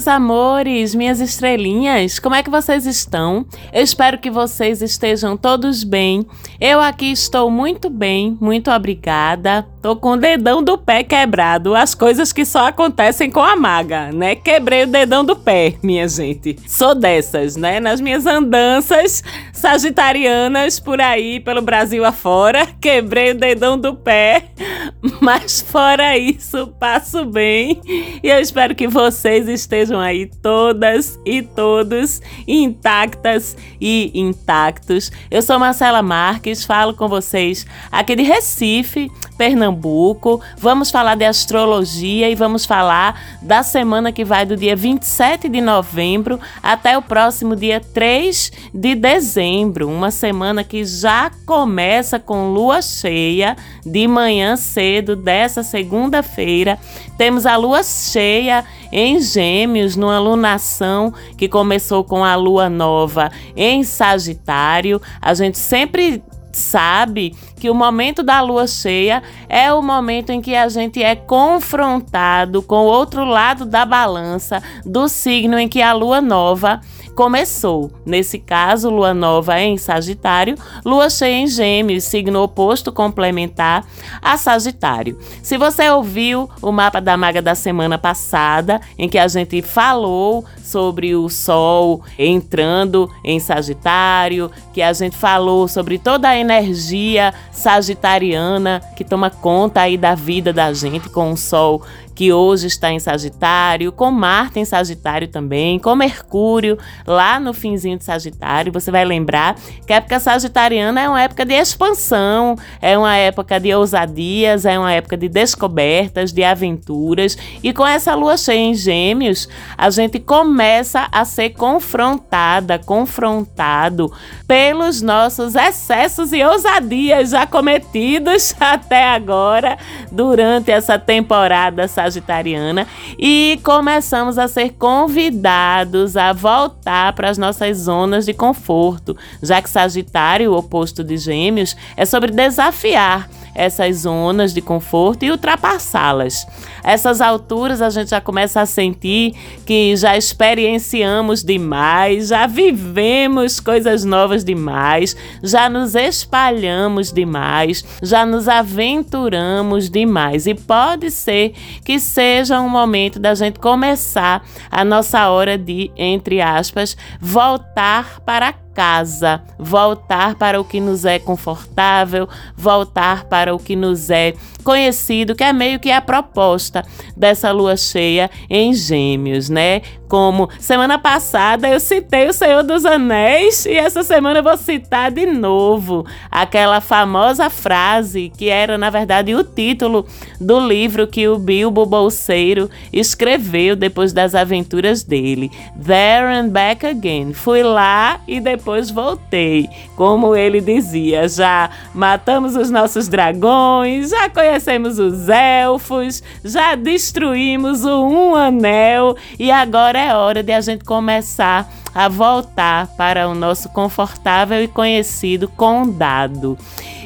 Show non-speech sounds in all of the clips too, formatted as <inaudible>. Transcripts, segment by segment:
meus amores, minhas estrelinhas, como é que vocês estão? Eu espero que vocês estejam todos bem. Eu aqui estou muito bem, muito obrigada. Tô com o dedão do pé quebrado, as coisas que só acontecem com a maga, né? Quebrei o dedão do pé, minha gente. Sou dessas, né? Nas minhas andanças sagitarianas por aí, pelo Brasil afora, quebrei o dedão do pé, <laughs> mas fora isso, passo bem. E eu espero que vocês estejam aí todas e todos intactas e intactos. Eu sou Marcela Marques, falo com vocês aqui de Recife, Pernambuco. Vamos falar de astrologia e vamos falar da semana que vai do dia 27 de novembro até o próximo dia 3 de dezembro. Uma semana que já começa com lua cheia de manhã cedo dessa segunda-feira. Temos a lua cheia em Gêmeos, numa lunação que começou com a lua nova em Sagitário. A gente sempre sabe que o momento da lua cheia é o momento em que a gente é confrontado com o outro lado da balança do signo em que a lua nova começou. Nesse caso, lua nova em Sagitário, lua cheia em Gêmeos, signo oposto complementar a Sagitário. Se você ouviu o mapa da maga da semana passada, em que a gente falou sobre o Sol entrando em Sagitário, que a gente falou sobre toda a energia sagitariana que toma conta aí da vida da gente com o Sol que hoje está em Sagitário, com Marte em Sagitário também, com Mercúrio lá no finzinho de Sagitário. Você vai lembrar que a época sagitariana é uma época de expansão, é uma época de ousadias, é uma época de descobertas, de aventuras. E com essa lua cheia em Gêmeos, a gente começa a ser confrontada, confrontado pelos nossos excessos e ousadias já cometidos <laughs> até agora durante essa temporada sagitariana sagitariana e começamos a ser convidados a voltar para as nossas zonas de conforto, já que Sagitário, o oposto de Gêmeos, é sobre desafiar essas zonas de conforto e ultrapassá-las. Essas alturas a gente já começa a sentir que já experienciamos demais, já vivemos coisas novas demais, já nos espalhamos demais, já nos aventuramos demais. E pode ser que seja um momento da gente começar a nossa hora de, entre aspas, voltar para casa, voltar para o que nos é confortável, voltar para o que nos é conhecido, que é meio que a proposta dessa lua cheia em Gêmeos, né? Como semana passada eu citei o Senhor dos Anéis e essa semana eu vou citar de novo aquela famosa frase que era, na verdade, o título do livro que o Bilbo Bolseiro escreveu depois das aventuras dele. There and Back Again. Fui lá e depois voltei. Como ele dizia, já matamos os nossos dragões, já conhecemos os elfos, já destruímos o Um Anel e agora é hora de a gente começar a voltar para o nosso confortável e conhecido condado.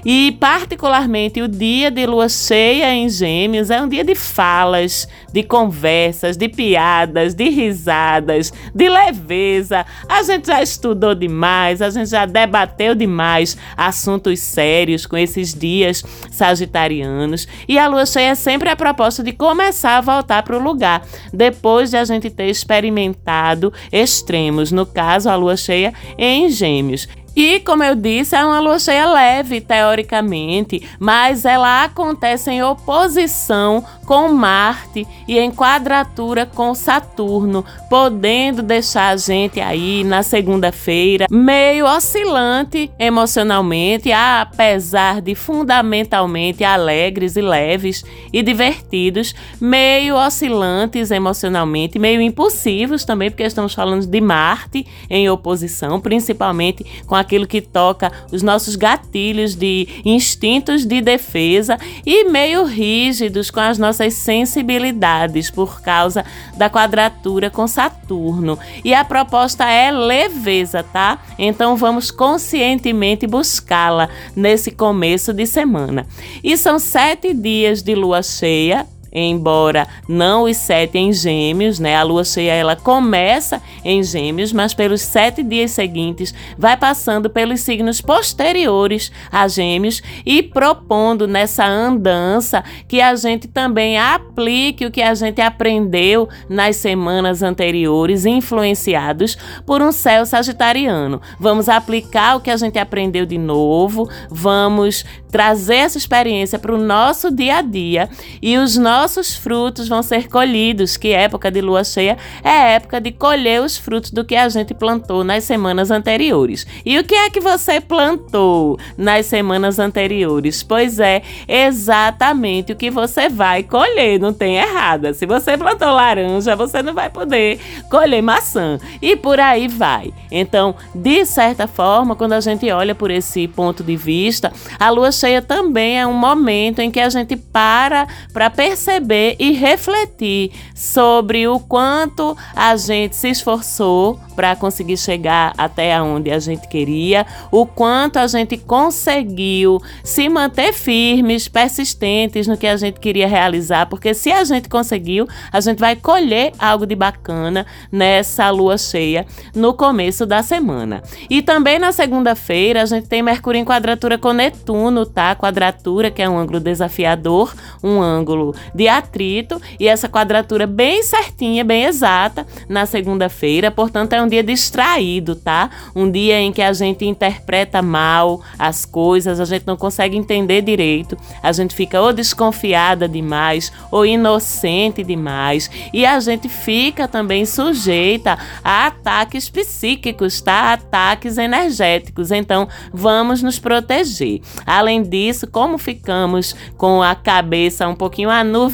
E, particularmente, o dia de lua cheia em Gêmeos é um dia de falas, de conversas, de piadas, de risadas, de leveza. A gente já estudou demais, a gente já debateu demais assuntos sérios com esses dias sagitarianos. E a lua cheia é sempre a proposta de começar a voltar para o lugar, depois de a gente ter experimentado extremos, no caso, a lua cheia em Gêmeos. E, como eu disse, é uma lua cheia leve, teoricamente, mas ela acontece em oposição com Marte e em quadratura com Saturno, podendo deixar a gente aí na segunda-feira meio oscilante emocionalmente, apesar de fundamentalmente alegres e leves e divertidos, meio oscilantes emocionalmente, meio impulsivos também, porque estamos falando de Marte em oposição, principalmente com aquilo que toca os nossos gatilhos de instintos de defesa e meio rígidos com as nossas sensibilidades por causa da quadratura com Saturno. E a proposta é leveza, tá? Então vamos conscientemente buscá-la nesse começo de semana. E são sete dias de lua cheia embora não os sete em gêmeos, né? A lua cheia ela começa em gêmeos, mas pelos sete dias seguintes vai passando pelos signos posteriores a gêmeos e propondo nessa andança que a gente também aplique o que a gente aprendeu nas semanas anteriores, influenciados por um céu sagitariano. Vamos aplicar o que a gente aprendeu de novo, vamos trazer essa experiência para o nosso dia a dia e os nossos frutos vão ser colhidos, que época de lua cheia é época de colher os frutos do que a gente plantou nas semanas anteriores. E o que é que você plantou nas semanas anteriores? Pois é, exatamente o que você vai colher, não tem errada. Se você plantou laranja, você não vai poder colher maçã e por aí vai. Então, de certa forma, quando a gente olha por esse ponto de vista, a lua cheia também é um momento em que a gente para para perceber e refletir sobre o quanto a gente se esforçou para conseguir chegar até onde a gente queria, o quanto a gente conseguiu se manter firmes, persistentes no que a gente queria realizar, porque se a gente conseguiu, a gente vai colher algo de bacana nessa lua cheia no começo da semana. E também na segunda-feira a gente tem Mercúrio em quadratura com Netuno, tá? Quadratura, que é um ângulo desafiador, um ângulo de atrito, e essa quadratura bem certinha, bem exata na segunda-feira, portanto é um dia distraído, tá? Um dia em que a gente interpreta mal as coisas, a gente não consegue entender direito, a gente fica ou desconfiada demais ou inocente demais, e a gente fica também sujeita a ataques psíquicos, tá? Ataques energéticos. Então, vamos nos proteger. Além disso, como ficamos com a cabeça um pouquinho anuviada,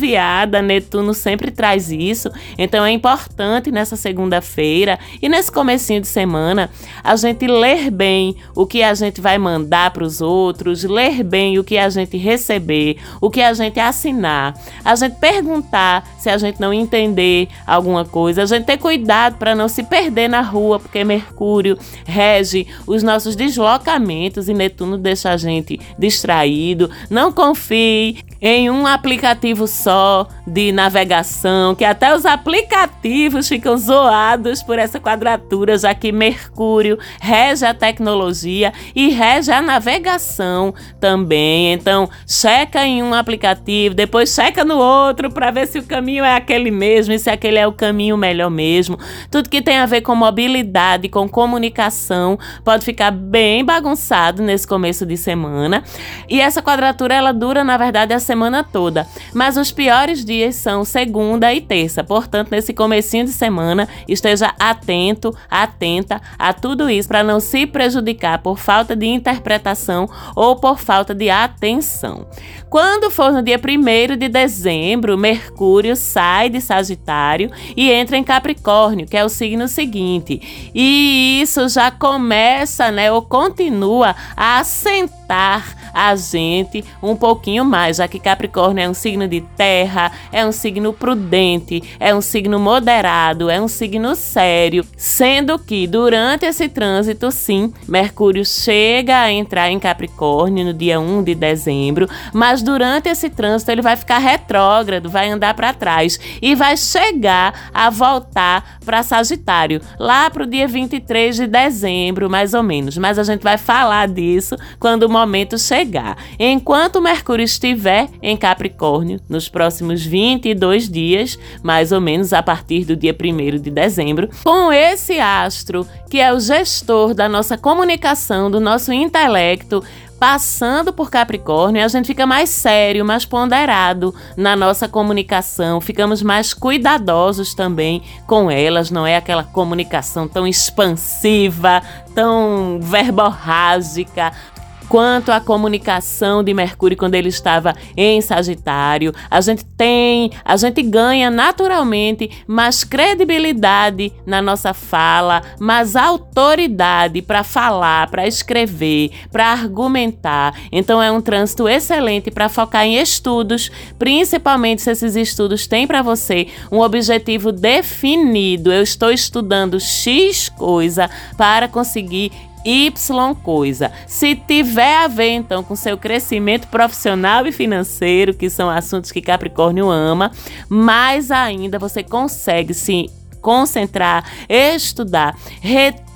Netuno sempre traz isso. Então, é importante nessa segunda-feira e nesse comecinho de semana a gente ler bem o que a gente vai mandar para os outros, ler bem o que a gente receber, o que a gente assinar, a gente perguntar se a gente não entender alguma coisa, a gente ter cuidado para não se perder na rua, porque Mercúrio rege os nossos deslocamentos e Netuno deixa a gente distraído. Não confie em um aplicativo só de navegação, que até os aplicativos ficam zoados por essa quadratura, já que Mercúrio rege a tecnologia e rege a navegação também. Então, checa em um aplicativo, depois checa no outro para ver se o caminho é aquele mesmo e se aquele é o caminho melhor mesmo. Tudo que tem a ver com mobilidade, com comunicação, pode ficar bem bagunçado nesse começo de semana. E essa quadratura ela dura, na verdade, a semana toda, mas os piores dias são segunda e terça. Portanto, nesse comecinho de semana, esteja atento, atenta a tudo isso para não se prejudicar por falta de interpretação ou por falta de atenção. Quando for no dia 1 de dezembro, Mercúrio sai de Sagitário e entra em Capricórnio, que é o signo seguinte. E isso já começa, né, ou continua a assentar a gente um pouquinho mais, já que Capricórnio é um signo de terra, é um signo prudente, é um signo moderado, é um signo sério, sendo que durante esse trânsito, sim, Mercúrio chega a entrar em Capricórnio no dia 1 de dezembro, mas durante esse trânsito ele vai ficar retrógrado, vai andar para trás e vai chegar a voltar para Sagitário, lá para o dia 23 de dezembro, mais ou menos. Mas a gente vai falar disso quando o momento chegar chegar. Enquanto Mercúrio estiver em Capricórnio, nos próximos 22 dias, mais ou menos a partir do dia 1 de dezembro, com esse astro, que é o gestor da nossa comunicação, do nosso intelecto, passando por Capricórnio, a gente fica mais sério, mais ponderado na nossa comunicação, ficamos mais cuidadosos também com elas, não é aquela comunicação tão expansiva, tão verborrágica, quanto à comunicação de Mercúrio quando ele estava em Sagitário. A gente tem, a gente ganha naturalmente mais credibilidade na nossa fala, mais autoridade para falar, para escrever, para argumentar. Então é um trânsito excelente para focar em estudos, principalmente se esses estudos têm para você um objetivo definido. Eu estou estudando X coisa para conseguir Y coisa. Se tiver a ver então com seu crescimento profissional e financeiro, que são assuntos que Capricórnio ama, mais ainda você consegue se concentrar, estudar, reter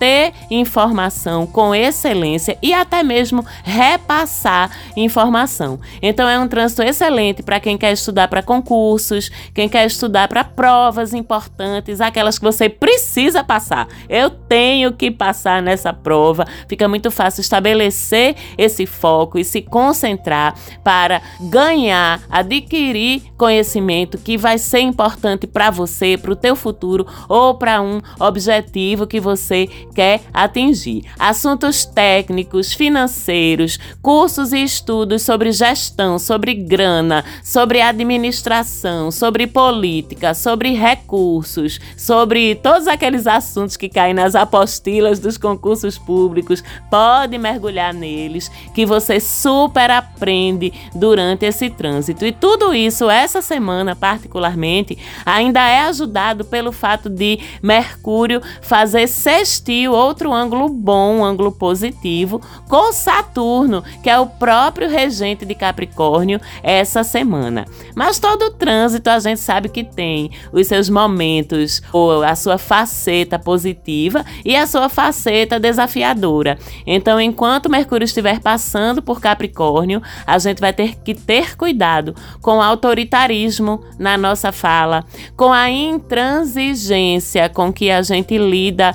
informação com excelência e até mesmo repassar informação. Então é um trânsito excelente para quem quer estudar para concursos, quem quer estudar para provas importantes, aquelas que você precisa passar. Eu tenho que passar nessa prova. Fica muito fácil estabelecer esse foco e se concentrar para ganhar, adquirir conhecimento que vai ser importante para você, para o teu futuro ou para um objetivo que você quer atingir. Assuntos técnicos, financeiros, cursos e estudos sobre gestão, sobre grana, sobre administração, sobre política, sobre recursos, sobre todos aqueles assuntos que caem nas apostilas dos concursos públicos. Pode mergulhar neles, que você super aprende durante esse trânsito. E tudo isso, essa semana particularmente, ainda é ajudado pelo fato de Mercúrio fazer sextil, outro ângulo bom, um ângulo positivo, com Saturno, que é o próprio regente de Capricórnio, essa semana. Mas todo trânsito a gente sabe que tem os seus momentos, ou a sua faceta positiva e a sua faceta desafiadora. Então, enquanto Mercúrio estiver passando por Capricórnio, a gente vai ter que ter cuidado com o autoritarismo na nossa fala, com a intransigência com que a gente lida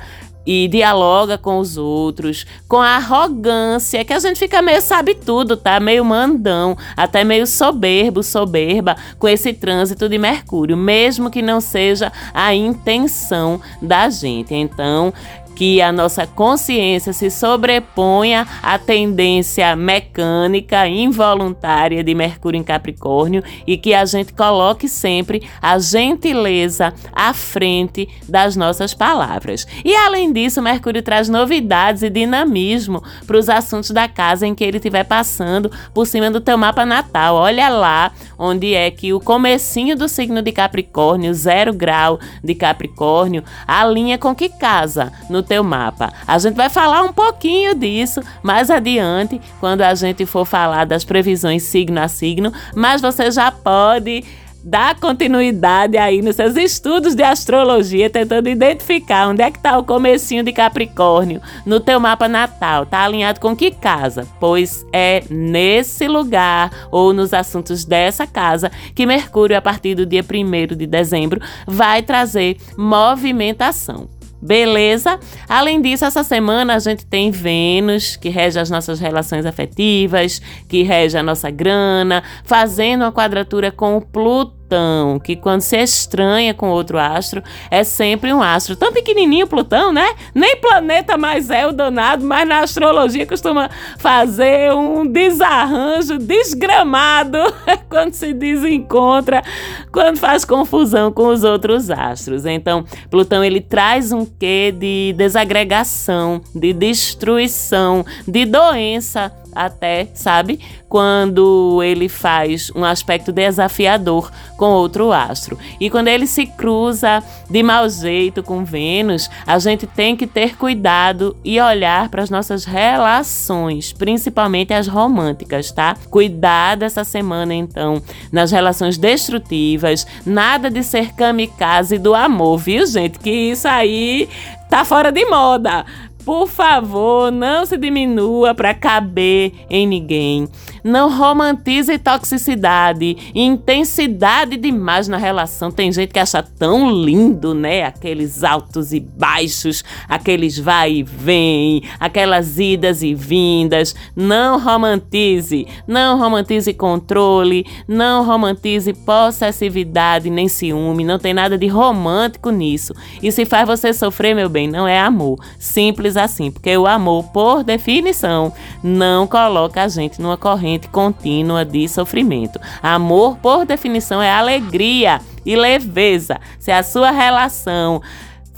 e dialoga com os outros, com a arrogância, que a gente fica meio sabe tudo, tá? Meio mandão, até meio soberbo, soberba com esse trânsito de Mercúrio, mesmo que não seja a intenção da gente. Então, que a nossa consciência se sobreponha à tendência mecânica involuntária de Mercúrio em Capricórnio e que a gente coloque sempre a gentileza à frente das nossas palavras. E além disso, Mercúrio traz novidades e dinamismo para os assuntos da casa em que ele estiver passando por cima do teu mapa natal. Olha lá onde é que o comecinho do signo de Capricórnio, zero grau de Capricórnio, alinha com que casa no teu mapa. A gente vai falar um pouquinho disso mais adiante, quando a gente for falar das previsões signo a signo, mas você já pode dar continuidade aí nos seus estudos de astrologia, tentando identificar onde é que está o comecinho de Capricórnio no teu mapa natal. Tá alinhado com que casa? Pois é nesse lugar ou nos assuntos dessa casa que Mercúrio, a partir do dia 1 de dezembro, vai trazer movimentação. Beleza? Além disso, essa semana a gente tem Vênus, que rege as nossas relações afetivas, que rege a nossa grana, fazendo uma quadratura com o Plutão Plutão, que quando se estranha com outro astro, é sempre um astro tão pequenininho, Plutão, né? Nem planeta mais é o danado, mas na astrologia costuma fazer um desarranjo desgramado <laughs> quando se desencontra, quando faz confusão com os outros astros. Então, Plutão ele traz um quê de desagregação, de destruição, de doença até, sabe? Quando ele faz um aspecto desafiador com outro astro. E quando ele se cruza de mau jeito com Vênus, a gente tem que ter cuidado e olhar para as nossas relações, principalmente as românticas, tá? Cuidado essa semana, então, nas relações destrutivas, nada de ser kamikaze do amor, viu, gente? Que isso aí tá fora de moda. Por favor, não se diminua para caber em ninguém. Não romantize toxicidade, intensidade demais na relação. Tem gente que acha tão lindo, né? Aqueles altos e baixos, aqueles vai e vem, aquelas idas e vindas. Não romantize, não romantize controle, não romantize possessividade nem ciúme. Não tem nada de romântico nisso. E se faz você sofrer, meu bem, não é amor. Simples assim, porque o amor, por definição, não coloca a gente numa corrente contínua de sofrimento. Amor, por definição, é alegria e leveza. Se a sua relação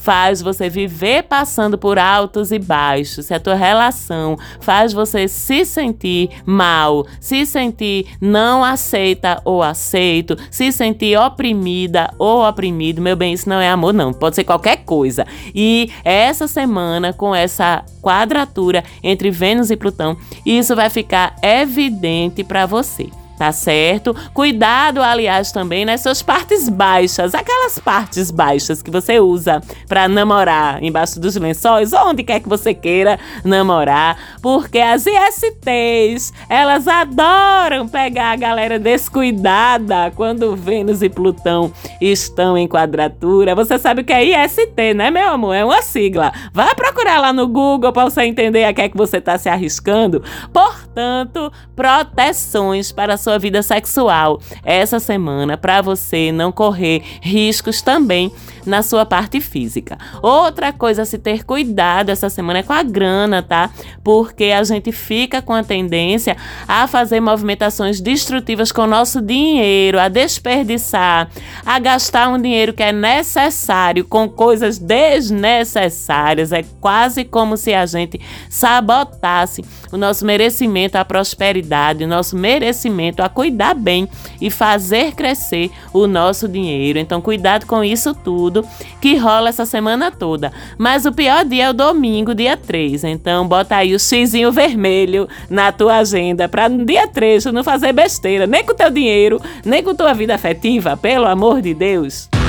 faz você viver passando por altos e baixos, se a tua relação faz você se sentir mal, se sentir não aceita ou aceito, se sentir oprimida ou oprimido, meu bem, isso não é amor, não. Pode ser qualquer coisa. E essa semana, com essa quadratura entre Vênus e Plutão, isso vai ficar evidente para você tá certo? Cuidado, aliás, também nas suas partes baixas, aquelas partes baixas que você usa para namorar embaixo dos lençóis, onde quer que você queira namorar, porque as ISTs, elas adoram pegar a galera descuidada quando Vênus e Plutão estão em quadratura. Você sabe o que é IST, né, meu amor? É uma sigla. Vai procurar lá no Google para você entender a que é que você está se arriscando. Portanto, proteções para sua sua vida sexual essa semana para você não correr riscos também na sua parte física. Outra coisa a se ter cuidado essa semana é com a grana, tá? Porque a gente fica com a tendência a fazer movimentações destrutivas com o nosso dinheiro, a desperdiçar, a gastar um dinheiro que é necessário com coisas desnecessárias. É quase como se a gente sabotasse o nosso merecimento à prosperidade, o nosso merecimento a cuidar bem e fazer crescer o nosso dinheiro. Então, cuidado com isso tudo que rola essa semana toda. Mas o pior dia é o domingo, dia 3. Então bota aí o xizinho vermelho na tua agenda para no dia 3 não fazer besteira, nem com teu dinheiro, nem com tua vida afetiva, pelo amor de Deus.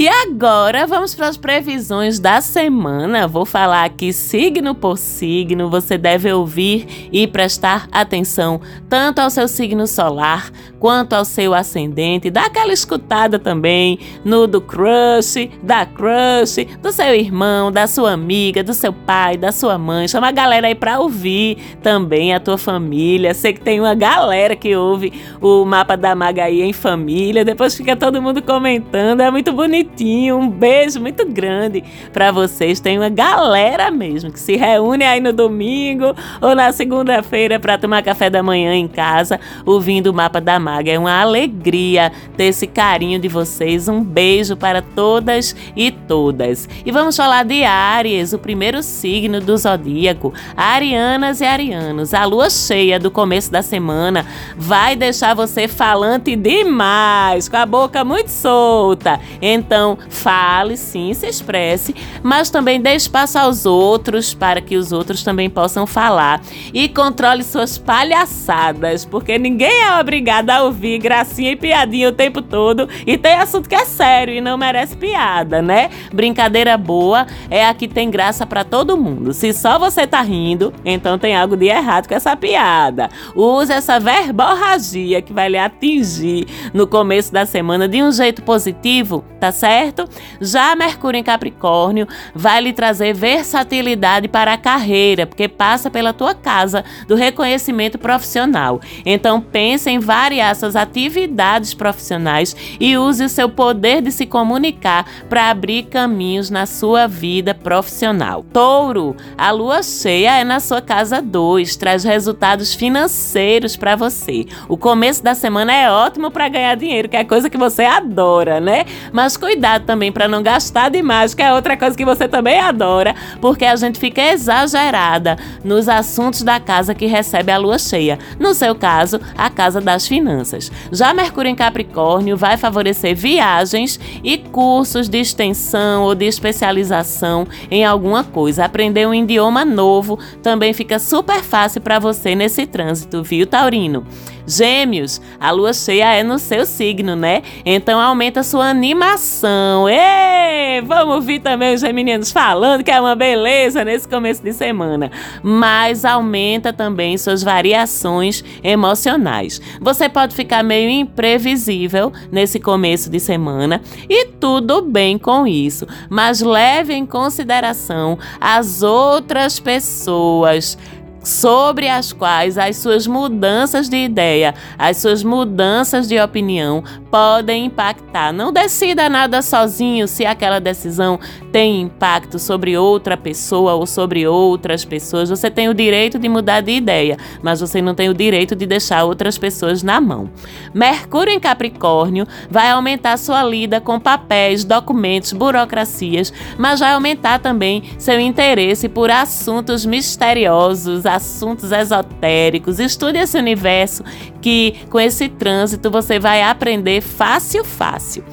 E agora vamos para as previsões da semana. Vou falar aqui signo por signo. Você deve ouvir e prestar atenção tanto ao seu signo solar quanto ao seu ascendente. Dá aquela escutada também no do crush, da crush, do seu irmão, da sua amiga, do seu pai, da sua mãe. Chama a galera aí para ouvir também a tua família. Sei que tem uma galera que ouve o mapa da Magaí em família. Depois fica todo mundo comentando. É muito bonito bonitinho. Um beijo muito grande para vocês. Tem uma galera mesmo que se reúne aí no domingo ou na segunda-feira para tomar café da manhã em casa, ouvindo o mapa da Maga. É uma alegria ter esse carinho de vocês. Um beijo para todas e todas. E vamos falar de Áries, o primeiro signo do zodíaco. Arianas e arianos, a lua cheia do começo da semana vai deixar você falante demais, com a boca muito solta. Então, então, fale sim, se expresse, mas também dê espaço aos outros para que os outros também possam falar. E controle suas palhaçadas, porque ninguém é obrigado a ouvir gracinha e piadinha o tempo todo. E tem assunto que é sério e não merece piada, né? Brincadeira boa é a que tem graça para todo mundo. Se só você tá rindo, então tem algo de errado com essa piada. Use essa verborragia que vai lhe atingir no começo da semana de um jeito positivo, tá certo? Certo? Já Mercúrio em Capricórnio vai lhe trazer versatilidade para a carreira, porque passa pela tua casa do reconhecimento profissional. Então pense em variar suas atividades profissionais e use o seu poder de se comunicar para abrir caminhos na sua vida profissional. Touro, a lua cheia é na sua casa 2, traz resultados financeiros para você. O começo da semana é ótimo para ganhar dinheiro, que é coisa que você adora, né? Mas cuidado cuidado também para não gastar demais, que é outra coisa que você também adora, porque a gente fica exagerada nos assuntos da casa que recebe a lua cheia. No seu caso, a casa das finanças. Já Mercúrio em Capricórnio vai favorecer viagens e cursos de extensão ou de especialização em alguma coisa. Aprender um idioma novo também fica super fácil para você nesse trânsito, viu, Taurino? Gêmeos, a lua cheia é no seu signo, né? Então aumenta sua animação. Ei, vamos ouvir também os geminianos falando que é uma beleza nesse começo de semana. Mas aumenta também suas variações emocionais. Você pode ficar meio imprevisível nesse começo de semana e tudo bem com isso, mas leve em consideração as outras pessoas sobre as quais as suas mudanças de ideia, as suas mudanças de opinião podem impactar. Não decida nada sozinho se aquela decisão tem impacto sobre outra pessoa ou sobre outras pessoas. Você tem o direito de mudar de ideia, mas você não tem o direito de deixar outras pessoas na mão. Mercúrio em Capricórnio vai aumentar sua lida com papéis, documentos, burocracias, mas vai aumentar também seu interesse por assuntos misteriosos, assuntos esotéricos. Estude esse universo que com esse trânsito você vai aprender fácil, fácil.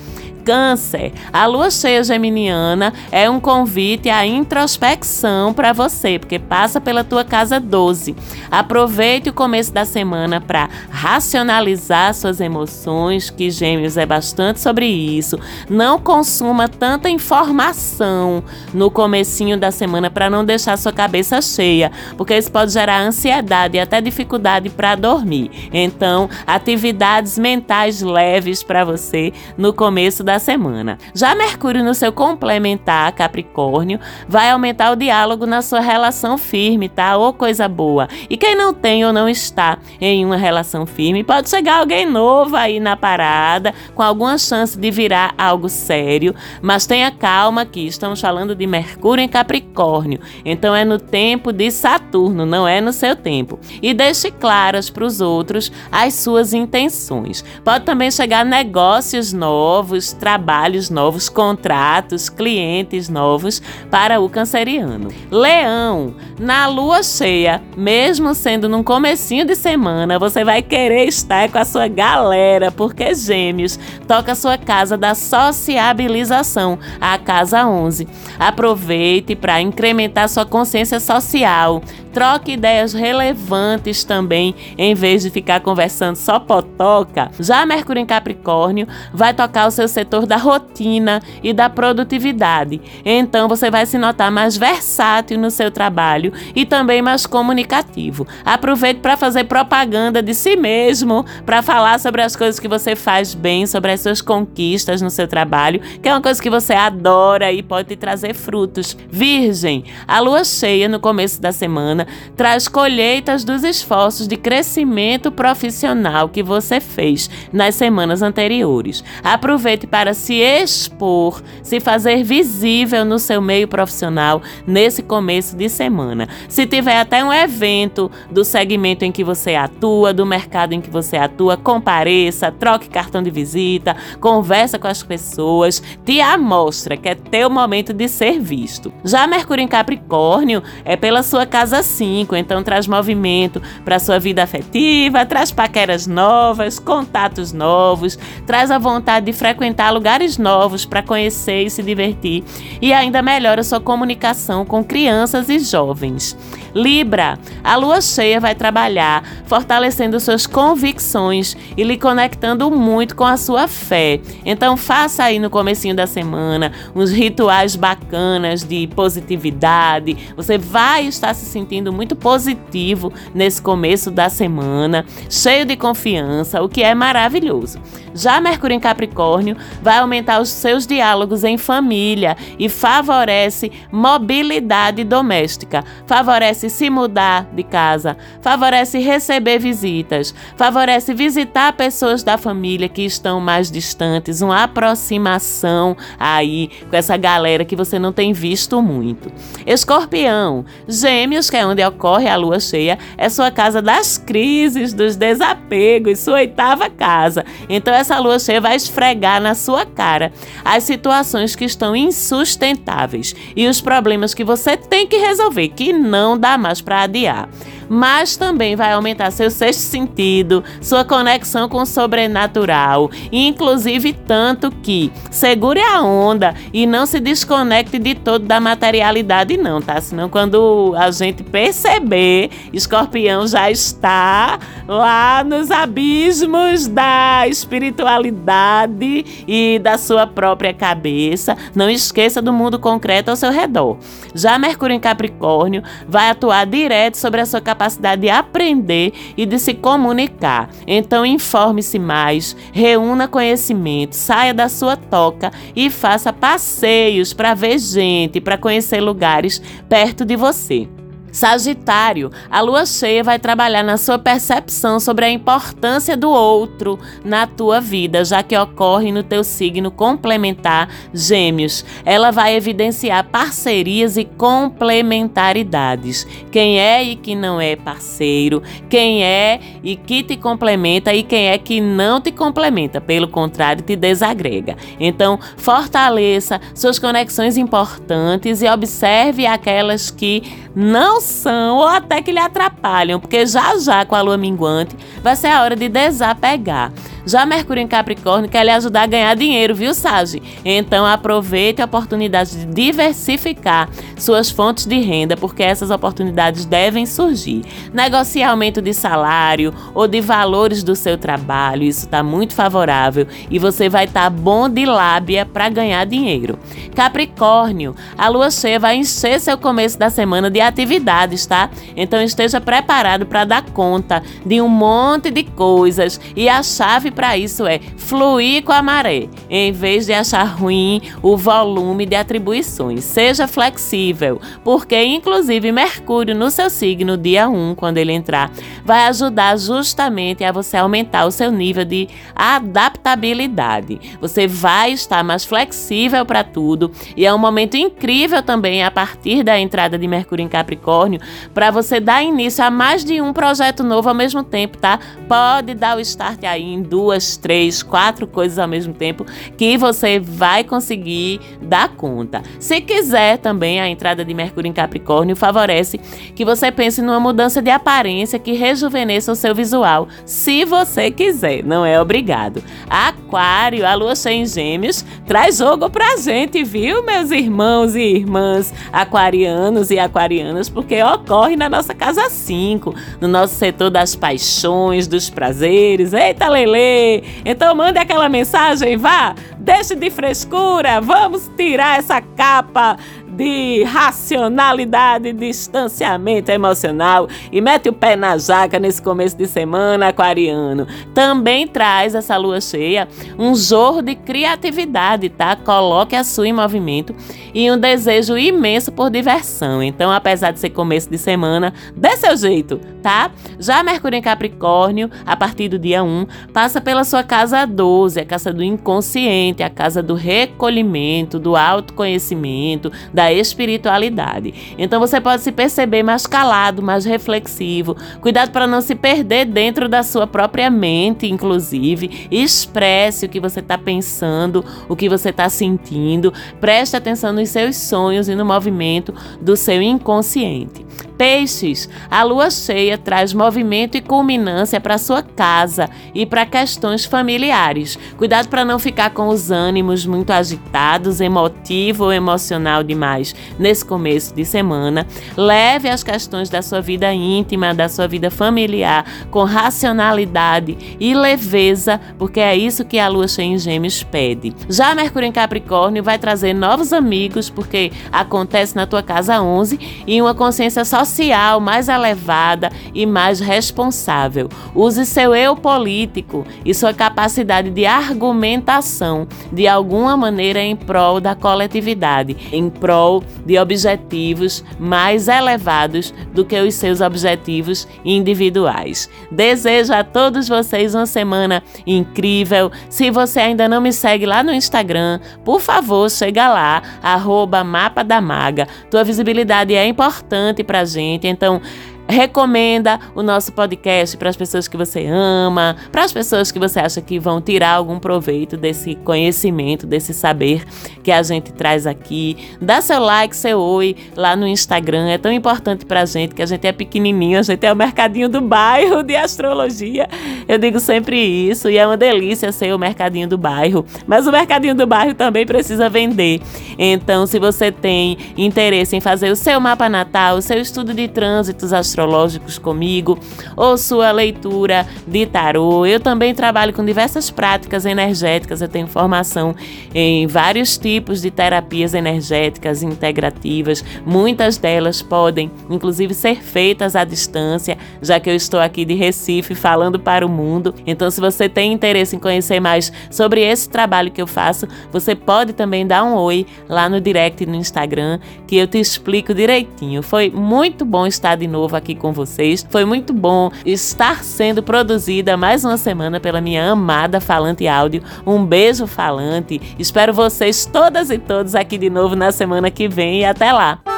Câncer, a lua cheia geminiana é um convite à introspecção para você, porque passa pela tua casa 12. Aproveite o começo da semana para racionalizar suas emoções, que Gêmeos é bastante sobre isso. Não consuma tanta informação no comecinho da semana para não deixar sua cabeça cheia, porque isso pode gerar ansiedade e até dificuldade para dormir. Então, atividades mentais leves para você no começo da semana. Já Mercúrio no seu complementar Capricórnio vai aumentar o diálogo na sua relação firme, tá? Ou coisa boa. E quem não tem ou não está em uma relação firme, pode chegar alguém novo aí na parada, com alguma chance de virar algo sério, mas tenha calma que estamos falando de Mercúrio em Capricórnio. Então é no tempo de Saturno, não é no seu tempo. E deixe claras para os outros as suas intenções. Pode também chegar negócios novos, trabalhos novos, contratos, clientes novos para o canceriano. Leão, na lua cheia, mesmo sendo num comecinho de semana, você vai querer estar com a sua galera, porque Gêmeos toca a sua casa da sociabilização, a casa 11. Aproveite para incrementar sua consciência social, troque ideias relevantes também, em vez de ficar conversando só potoca. Já Mercúrio em Capricórnio vai tocar o seu setor da rotina e da produtividade. Então você vai se notar mais versátil no seu trabalho e também mais comunicativo. Aproveite para fazer propaganda de si mesmo, para falar sobre as coisas que você faz bem, sobre as suas conquistas no seu trabalho, que é uma coisa que você adora e pode te trazer frutos. Virgem, a lua cheia no começo da semana traz colheitas dos esforços de crescimento profissional que você fez nas semanas anteriores. Aproveite para se expor, se fazer visível no seu meio profissional nesse começo de semana. Se tiver até um evento do segmento em que você atua, do mercado em que você atua, compareça, troque cartão de visita, conversa com as pessoas, te amostra que é teu momento de ser visto. Já Mercúrio em Capricórnio é pela sua casa 5, então traz movimento para sua vida afetiva, traz paqueras novas, contatos novos, traz a vontade de frequentar lugares novos para conhecer e se divertir e ainda melhora sua comunicação com crianças e jovens. Libra, a lua cheia vai trabalhar fortalecendo suas convicções e lhe conectando muito com a sua fé. Então faça aí no comecinho da semana uns rituais bacanas de positividade. Você vai estar se sentindo muito positivo nesse começo da semana, cheio de confiança, o que é maravilhoso. Já Mercúrio em Capricórnio vai aumentar os seus diálogos em família e favorece mobilidade doméstica, favorece se mudar de casa, favorece receber visitas, favorece visitar pessoas da família que estão mais distantes, uma aproximação aí com essa galera que você não tem visto muito. Escorpião, Gêmeos, que é onde ocorre a lua cheia, é sua casa das crises, dos desapegos, sua oitava casa. Então, essa lua cheia vai esfregar na sua cara as situações que estão insustentáveis e os problemas que você tem que resolver, que não dá mais para adiar mas também vai aumentar seu sexto sentido, sua conexão com o sobrenatural, inclusive tanto que segure a onda e não se desconecte de todo da materialidade não, tá? Senão quando a gente perceber, escorpião já está lá nos abismos da espiritualidade e da sua própria cabeça. Não esqueça do mundo concreto ao seu redor. Já Mercúrio em Capricórnio vai atuar direto sobre a sua capacidade capacidade de aprender e de se comunicar. Então, informe-se mais, reúna conhecimento, saia da sua toca e faça passeios para ver gente, para conhecer lugares perto de você. Sagitário, a lua cheia vai trabalhar na sua percepção sobre a importância do outro na tua vida, já que ocorre no teu signo complementar Gêmeos. Ela vai evidenciar parcerias e complementaridades. Quem é e que não é parceiro, quem é e que te complementa e quem é que não te complementa, pelo contrário, te desagrega. Então, fortaleça suas conexões importantes e observe aquelas que não ou até que lhe atrapalham, porque já já com a lua minguante vai ser a hora de desapegar. Já Mercúrio em Capricórnio quer lhe ajudar a ganhar dinheiro, viu, Sage? Então aproveite a oportunidade de diversificar suas fontes de renda, porque essas oportunidades devem surgir. Negocie aumento de salário ou de valores do seu trabalho, isso está muito favorável e você vai estar tá bom de lábia para ganhar dinheiro. Capricórnio, a lua cheia vai encher seu começo da semana de atividades, tá? Então esteja preparado para dar conta de um monte de coisas e a chave para isso é fluir com a maré, em vez de achar ruim o volume de atribuições. Seja flexível, porque inclusive Mercúrio no seu signo dia 1, quando ele entrar, vai ajudar justamente a você aumentar o seu nível de adaptabilidade. Você vai estar mais flexível para tudo e é um momento incrível também a partir da entrada de Mercúrio em Capricórnio para você dar início a mais de um projeto novo ao mesmo tempo, tá? Pode dar o start aí em duas duas, três, quatro coisas ao mesmo tempo que você vai conseguir dar conta. Se quiser também, a entrada de Mercúrio em Capricórnio favorece que você pense numa mudança de aparência que rejuvenesça o seu visual, se você quiser, não é obrigado. Aquário, a lua cheia em Gêmeos, traz jogo pra gente, viu, meus irmãos e irmãs aquarianos e aquarianas, porque ocorre na nossa casa 5, no nosso setor das paixões, dos prazeres. Eita, Lele! Então mande aquela mensagem, vá, deixe de frescura, vamos tirar essa capa de racionalidade, distanciamento emocional e mete o pé na jaca nesse começo de semana aquariano. Também traz essa lua cheia um jorro de criatividade, tá? Coloque a sua em movimento e um desejo imenso por diversão. Então, apesar de ser começo de semana, dê seu jeito, tá? Já Mercúrio em Capricórnio, a partir do dia 1, passa pela sua casa 12, a casa do inconsciente, a casa do recolhimento, do autoconhecimento, da espiritualidade. Então você pode se perceber mais calado, mais reflexivo. Cuidado para não se perder dentro da sua própria mente, inclusive. Expresse o que você está pensando, o que você está sentindo. Preste atenção nos seus sonhos e no movimento do seu inconsciente. Peixes, a lua cheia traz movimento e culminância para sua casa e para questões familiares. Cuidado para não ficar com os ânimos muito agitados, emotivo ou emocional demais nesse começo de semana. Leve as questões da sua vida íntima, da sua vida familiar com racionalidade e leveza, porque é isso que a lua cheia em Gêmeos pede. Já Mercúrio em Capricórnio vai trazer novos amigos, porque acontece na tua casa 11 e uma consciência social social mais elevada e mais responsável. Use seu eu político e sua capacidade de argumentação de alguma maneira em prol da coletividade, em prol de objetivos mais elevados do que os seus objetivos individuais. Desejo a todos vocês uma semana incrível. Se você ainda não me segue lá no Instagram, por favor, chega lá, arroba Mapa da Maga. Tua visibilidade é importante pra gente gente. Então, recomenda o nosso podcast para as pessoas que você ama, para as pessoas que você acha que vão tirar algum proveito desse conhecimento, desse saber que a gente traz aqui. Dá seu like, seu oi lá no Instagram, é tão importante para a gente que a gente é pequenininho, a gente é o mercadinho do bairro de astrologia. Eu digo sempre isso e é uma delícia ser o mercadinho do bairro, mas o mercadinho do bairro também precisa vender. Então, se você tem interesse em fazer o seu mapa natal, o seu estudo de trânsitos astrológicos, astrológicos comigo, ou sua leitura de tarô. Eu também trabalho com diversas práticas energéticas, eu tenho formação em vários tipos de terapias energéticas integrativas. Muitas delas podem, inclusive, ser feitas à distância, já que eu estou aqui de Recife falando para o mundo. Então, se você tem interesse em conhecer mais sobre esse trabalho que eu faço, você pode também dar um oi lá no direct no Instagram, que eu te explico direitinho. Foi muito bom estar de novo aqui com vocês. Foi muito bom estar sendo produzida mais uma semana pela minha amada Falante Áudio. Um beijo, Falante. Espero vocês todas e todos aqui de novo na semana que vem e até lá.